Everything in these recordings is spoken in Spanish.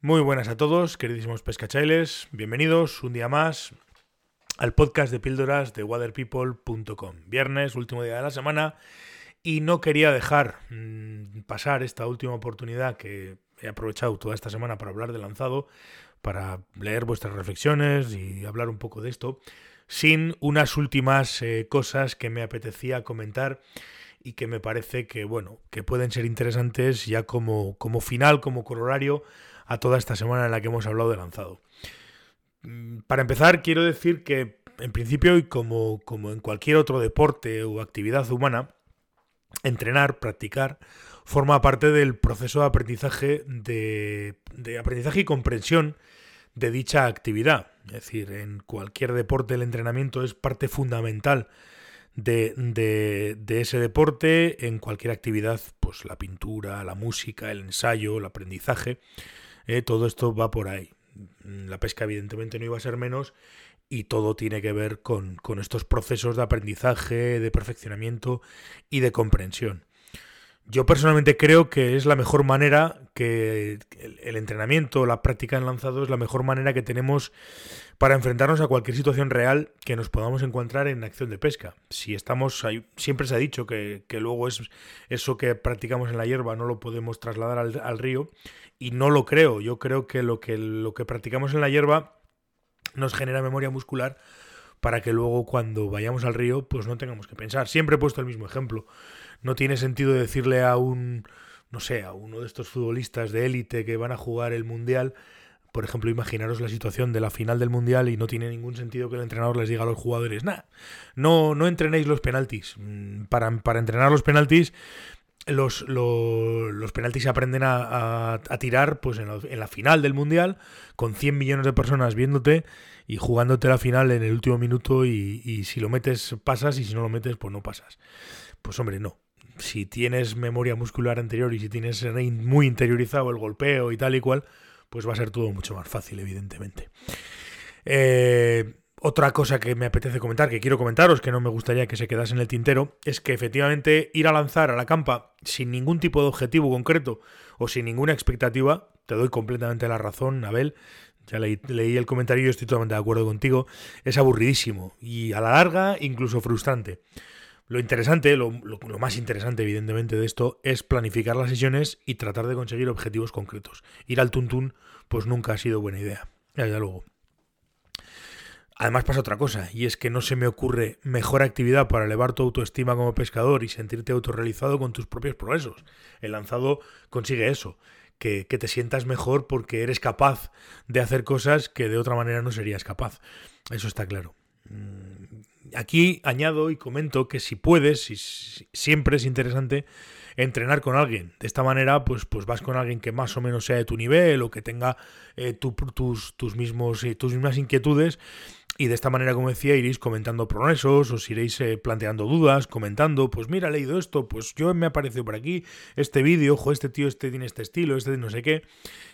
Muy buenas a todos, queridísimos pescachailes. Bienvenidos un día más al podcast de píldoras de waterpeople.com. Viernes, último día de la semana, y no quería dejar mmm, pasar esta última oportunidad que he aprovechado toda esta semana para hablar de lanzado, para leer vuestras reflexiones y hablar un poco de esto, sin unas últimas eh, cosas que me apetecía comentar y que me parece que, bueno, que pueden ser interesantes ya como, como final, como corolario a toda esta semana en la que hemos hablado de lanzado. Mm, para empezar, quiero decir que, en principio, y como, como en cualquier otro deporte o actividad humana, entrenar, practicar, forma parte del proceso de aprendizaje, de, de aprendizaje y comprensión de dicha actividad. Es decir, en cualquier deporte el entrenamiento es parte fundamental de, de, de, ese deporte, en cualquier actividad, pues la pintura, la música, el ensayo, el aprendizaje, eh, todo esto va por ahí. La pesca evidentemente no iba a ser menos y todo tiene que ver con, con estos procesos de aprendizaje, de perfeccionamiento y de comprensión. Yo personalmente creo que es la mejor manera que el, entrenamiento, la práctica en lanzado es la mejor manera que tenemos para enfrentarnos a cualquier situación real que nos podamos encontrar en acción de pesca. Si estamos siempre se ha dicho que, que luego es eso que practicamos en la hierba no lo podemos trasladar al, al, río y no lo creo. Yo creo que lo que lo que practicamos en la hierba nos genera memoria muscular para que luego cuando vayamos al río pues no tengamos que pensar. Siempre he puesto el mismo ejemplo no tiene sentido decirle a un, no sé, a uno de estos futbolistas de élite que van a jugar el Mundial, por ejemplo, imaginaros la situación de la final del Mundial y no tiene ningún sentido que el entrenador les diga a los jugadores, nada, no, no entrenéis los penaltis. Mm, para, para entrenar los penaltis, los, los, los penaltis se aprenden a, a, tirar pues en la, en la, final del Mundial, con 100 millones de personas viéndote y jugándote la final en el último minuto y, y si lo metes pasas y si no lo metes pues no pasas. Pues hombre, no si tienes memoria muscular anterior y si tienes muy interiorizado el golpeo y tal y cual, pues va a ser todo mucho más fácil, evidentemente. Eh, otra cosa que me apetece comentar, que quiero comentaros, que no me gustaría que se quedase en el tintero, es que efectivamente ir a lanzar a la campa sin ningún tipo de objetivo concreto o sin ninguna expectativa, te doy completamente la razón, Abel, ya leí, leí el comentario y estoy totalmente de acuerdo contigo, es aburridísimo y a la larga incluso frustrante. Lo interesante, lo, lo, más interesante evidentemente de esto es planificar las sesiones y tratar de conseguir objetivos concretos. Ir al tuntún pues nunca ha sido buena idea. Ya luego. Además pasa otra cosa, y es que no se me ocurre mejor actividad para elevar tu autoestima como pescador y sentirte autorrealizado con tus propios progresos. El lanzado consigue eso, que, que te sientas mejor porque eres capaz de hacer cosas que de otra manera no serías capaz. Eso está claro. Aquí añado y comento que si puedes, si, si, siempre es interesante entrenar con alguien. De esta manera, pues, pues vas con alguien que más o menos sea de tu nivel o que tenga eh, tu, tus, tus, mismos, eh, tus mismas inquietudes. Y de esta manera, como decía, iréis comentando progresos, os iréis eh, planteando dudas, comentando, pues mira, he leído esto, pues yo me ha aparecido por aquí, este vídeo, ojo, este tío este tiene este estilo, este no sé qué.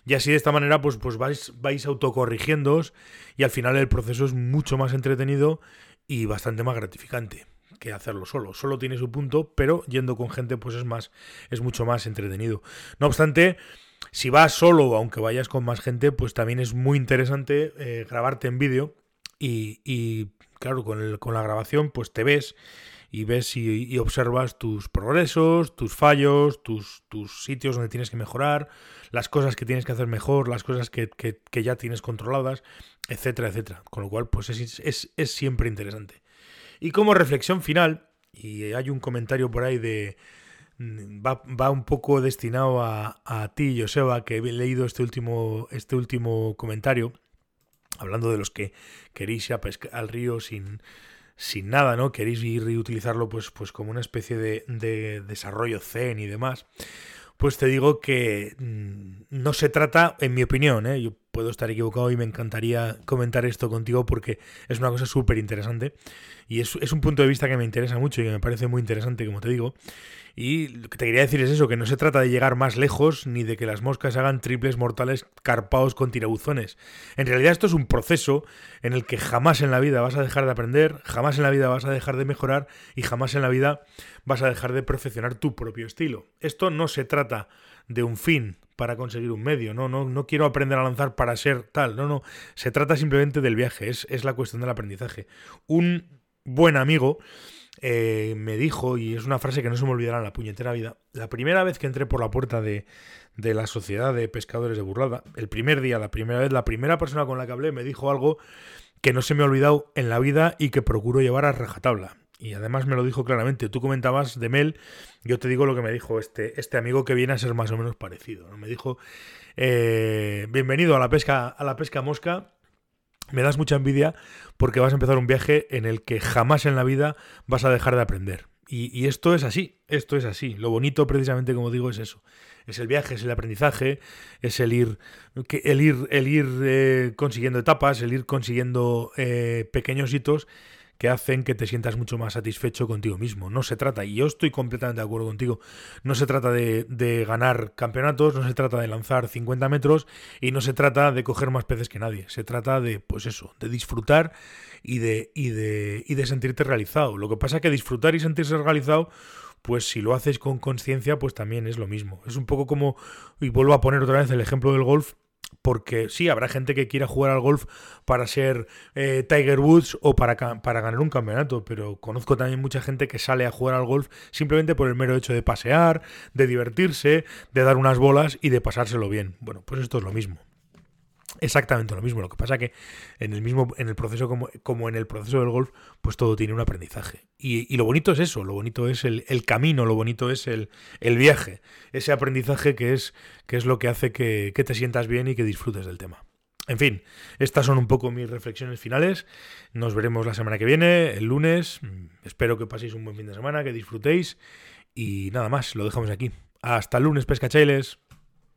Y así de esta manera, pues, pues vais, vais autocorrigiéndoos y al final el proceso es mucho más entretenido y bastante más gratificante que hacerlo solo. Solo tiene su punto, pero yendo con gente pues es más es mucho más entretenido. No obstante, si vas solo, aunque vayas con más gente, pues también es muy interesante eh, grabarte en vídeo y, y, claro, con, el, con la grabación pues te ves y ves y, observas tus progresos, tus fallos, tus, tus, sitios donde tienes que mejorar, las cosas que tienes que hacer mejor, las cosas que, que, que ya tienes controladas, etcétera, etcétera. Con lo cual, pues es, es, es, siempre interesante. Y como reflexión final, y hay un comentario por ahí de... Va, va un poco destinado a, a ti, Joseba, que he leído este último, este último comentario, hablando de los que queréis ir a pescar al río sin sin nada, ¿no? Queréis ir y utilizarlo pues, pues como una especie de, de desarrollo zen y demás, pues te digo que mmm, no se trata, en mi opinión, ¿eh? Puedo estar equivocado y me encantaría comentar esto contigo porque es una cosa súper interesante y es, es un punto de vista que me interesa mucho y que me parece muy interesante, como te digo. Y lo que te quería decir es eso, que no se trata de llegar más lejos ni de que las moscas hagan triples mortales carpados con tirabuzones. En realidad esto es un proceso en el que jamás en la vida vas a dejar de aprender, jamás en la vida vas a dejar de mejorar y jamás en la vida vas a dejar de perfeccionar tu propio estilo. Esto no se trata de un fin para conseguir un medio, no, no, no quiero aprender a lanzar para ser tal, no, no, se trata simplemente del viaje, es, es la cuestión del aprendizaje. Un buen amigo eh, me dijo, y es una frase que no se me olvidará en la puñetera vida, la primera vez que entré por la puerta de, de la Sociedad de Pescadores de Burrada, el primer día, la primera vez, la primera persona con la que hablé me dijo algo que no se me ha olvidado en la vida y que procuro llevar a rajatabla. Y además me lo dijo claramente. Tú comentabas de Mel, yo te digo lo que me dijo este, este amigo que viene a ser más o menos parecido. Me dijo, eh, bienvenido a la pesca, a la pesca mosca. Me das mucha envidia porque vas a empezar un viaje en el que jamás en la vida vas a dejar de aprender. Y, esto es así, esto es así. Lo bonito, precisamente, como digo, es eso. Es el viaje, es el aprendizaje, es el ir, el ir, el ir eh, consiguiendo etapas, el ir consiguiendo eh, pequeños hitos que hacen que te sientas mucho más satisfecho contigo mismo. No se trata, y yo estoy completamente de acuerdo contigo, no se trata de, de, ganar campeonatos, no se trata de lanzar 50 metros y no se trata de coger más peces que nadie. Se trata de, pues eso, de disfrutar y de, y de, y de sentirte realizado. Lo que pasa es que disfrutar y sentirse realizado pues si lo haces con conciencia, pues también es lo mismo. Es un poco como, y vuelvo a poner otra vez el ejemplo del golf, porque sí, habrá gente que quiera jugar al golf para ser eh, Tiger Woods o para, para ganar un campeonato, pero conozco también mucha gente que sale a jugar al golf simplemente por el mero hecho de pasear, de divertirse, de dar unas bolas y de pasárselo bien. Bueno, pues esto es lo mismo exactamente lo mismo. Lo que pasa que en el mismo, en el proceso como, como en el proceso del golf, pues todo tiene un aprendizaje. Y, lo bonito es eso, lo bonito es el, camino, lo bonito es el, el, viaje, ese aprendizaje que es, que es lo que hace que, que te sientas bien y que disfrutes del tema. En fin, estas son un poco mis reflexiones finales. Nos veremos la semana que viene, el lunes. Espero que paséis un buen fin de semana, que disfrutéis. Y nada más, lo dejamos aquí. Hasta el lunes, pescachailes.